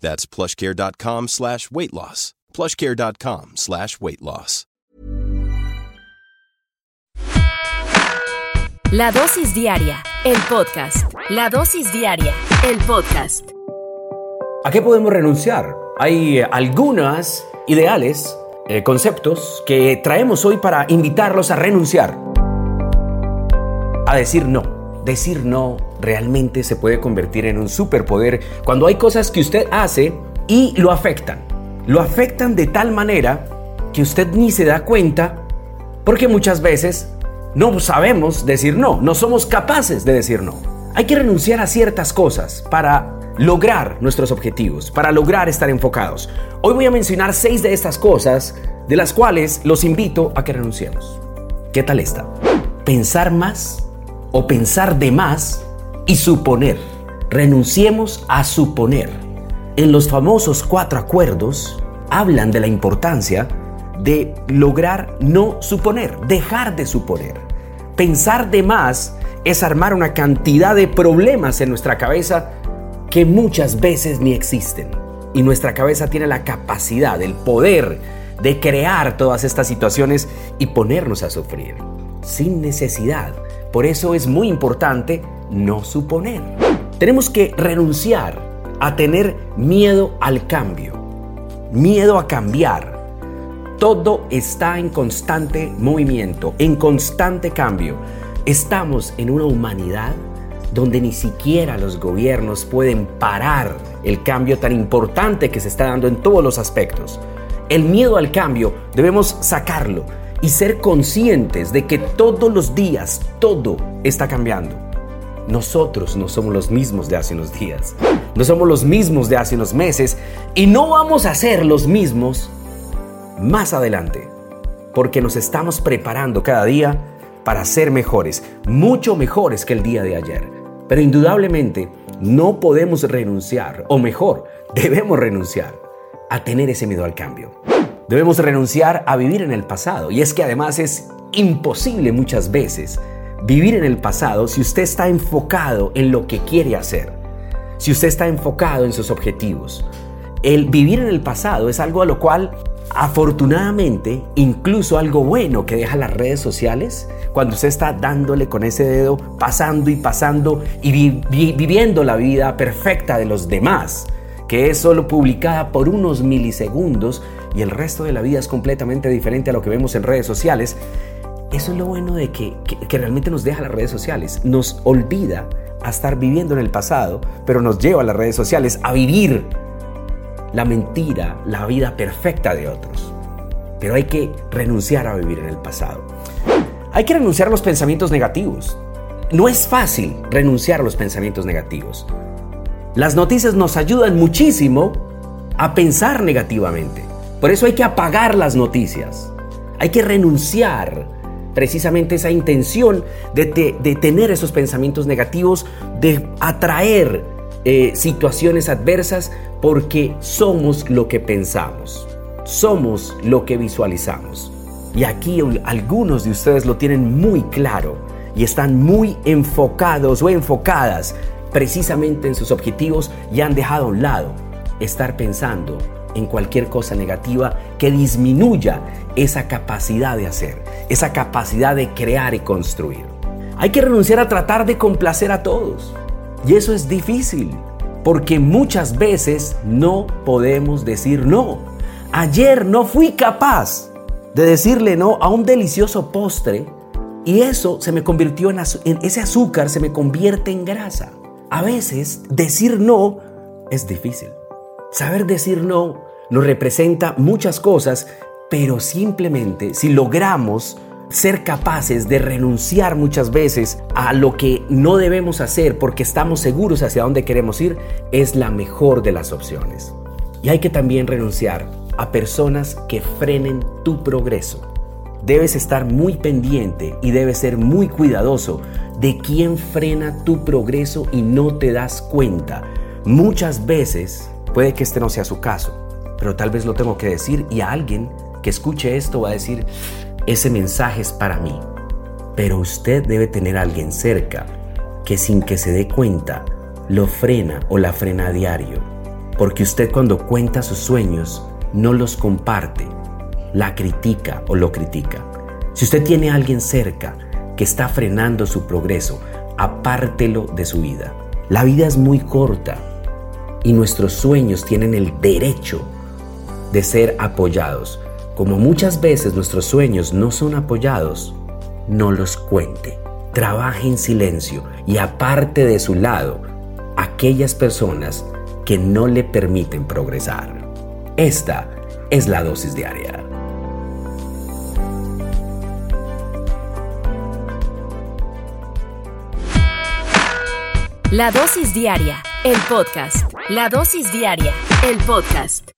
That's plushcare.com slash weight loss. plushcare.com slash weight loss. La dosis diaria, el podcast. La dosis diaria, el podcast. ¿A qué podemos renunciar? Hay eh, algunas ideales, eh, conceptos que traemos hoy para invitarlos a renunciar. A decir no. Decir no realmente se puede convertir en un superpoder cuando hay cosas que usted hace y lo afectan. Lo afectan de tal manera que usted ni se da cuenta porque muchas veces no sabemos decir no, no somos capaces de decir no. Hay que renunciar a ciertas cosas para lograr nuestros objetivos, para lograr estar enfocados. Hoy voy a mencionar seis de estas cosas de las cuales los invito a que renunciemos. ¿Qué tal está? Pensar más o pensar de más y suponer. Renunciemos a suponer. En los famosos cuatro acuerdos hablan de la importancia de lograr no suponer, dejar de suponer. Pensar de más es armar una cantidad de problemas en nuestra cabeza que muchas veces ni existen. Y nuestra cabeza tiene la capacidad, el poder de crear todas estas situaciones y ponernos a sufrir, sin necesidad. Por eso es muy importante no suponer. Tenemos que renunciar a tener miedo al cambio, miedo a cambiar, todo está en constante movimiento, en constante cambio. Estamos en una humanidad donde ni siquiera los gobiernos pueden parar el cambio tan importante que se está dando en todos los aspectos. El miedo al cambio debemos sacarlo y ser conscientes de que todos los días todo está cambiando. Nosotros no somos los mismos de hace unos días, no somos los mismos de hace unos meses y no vamos a ser los mismos más adelante, porque nos estamos preparando cada día para ser mejores, mucho mejores que el día de ayer. Pero indudablemente no podemos renunciar, o mejor, debemos renunciar a tener ese miedo al cambio. Debemos renunciar a vivir en el pasado. Y es que además es imposible muchas veces vivir en el pasado si usted está enfocado en lo que quiere hacer, si usted está enfocado en sus objetivos. El vivir en el pasado es algo a lo cual Afortunadamente, incluso algo bueno que deja las redes sociales, cuando usted está dándole con ese dedo, pasando y pasando y viviendo la vida perfecta de los demás, que es solo publicada por unos milisegundos y el resto de la vida es completamente diferente a lo que vemos en redes sociales, eso es lo bueno de que, que realmente nos deja las redes sociales, nos olvida a estar viviendo en el pasado, pero nos lleva a las redes sociales a vivir la mentira, la vida perfecta de otros. Pero hay que renunciar a vivir en el pasado. Hay que renunciar a los pensamientos negativos. No es fácil renunciar a los pensamientos negativos. Las noticias nos ayudan muchísimo a pensar negativamente. Por eso hay que apagar las noticias. Hay que renunciar precisamente esa intención de, de tener esos pensamientos negativos, de atraer eh, situaciones adversas porque somos lo que pensamos. somos lo que visualizamos. Y aquí algunos de ustedes lo tienen muy claro y están muy enfocados o enfocadas precisamente en sus objetivos y han dejado a un lado estar pensando en cualquier cosa negativa que disminuya esa capacidad de hacer, esa capacidad de crear y construir. Hay que renunciar a tratar de complacer a todos. Y eso es difícil, porque muchas veces no podemos decir no. Ayer no fui capaz de decirle no a un delicioso postre y eso se me convirtió en, ese azúcar, se me convierte en grasa. A veces decir no es difícil. Saber decir no nos representa muchas cosas, pero simplemente si logramos ser capaces de renunciar muchas veces a lo que no debemos hacer porque estamos seguros hacia dónde queremos ir, es la mejor de las opciones. Y hay que también renunciar a personas que frenen tu progreso. Debes estar muy pendiente y debes ser muy cuidadoso de quién frena tu progreso y no te das cuenta. Muchas veces, puede que este no sea su caso, pero tal vez lo tengo que decir y a alguien que escuche esto va a decir, ese mensaje es para mí. Pero usted debe tener a alguien cerca que sin que se dé cuenta lo frena o la frena a diario. Porque usted cuando cuenta sus sueños no los comparte, la critica o lo critica. Si usted tiene a alguien cerca que está frenando su progreso, apártelo de su vida. La vida es muy corta y nuestros sueños tienen el derecho de ser apoyados. Como muchas veces nuestros sueños no son apoyados, no los cuente. Trabaje en silencio y aparte de su lado aquellas personas que no le permiten progresar. Esta es la dosis diaria. La dosis diaria, el podcast. La dosis diaria, el podcast.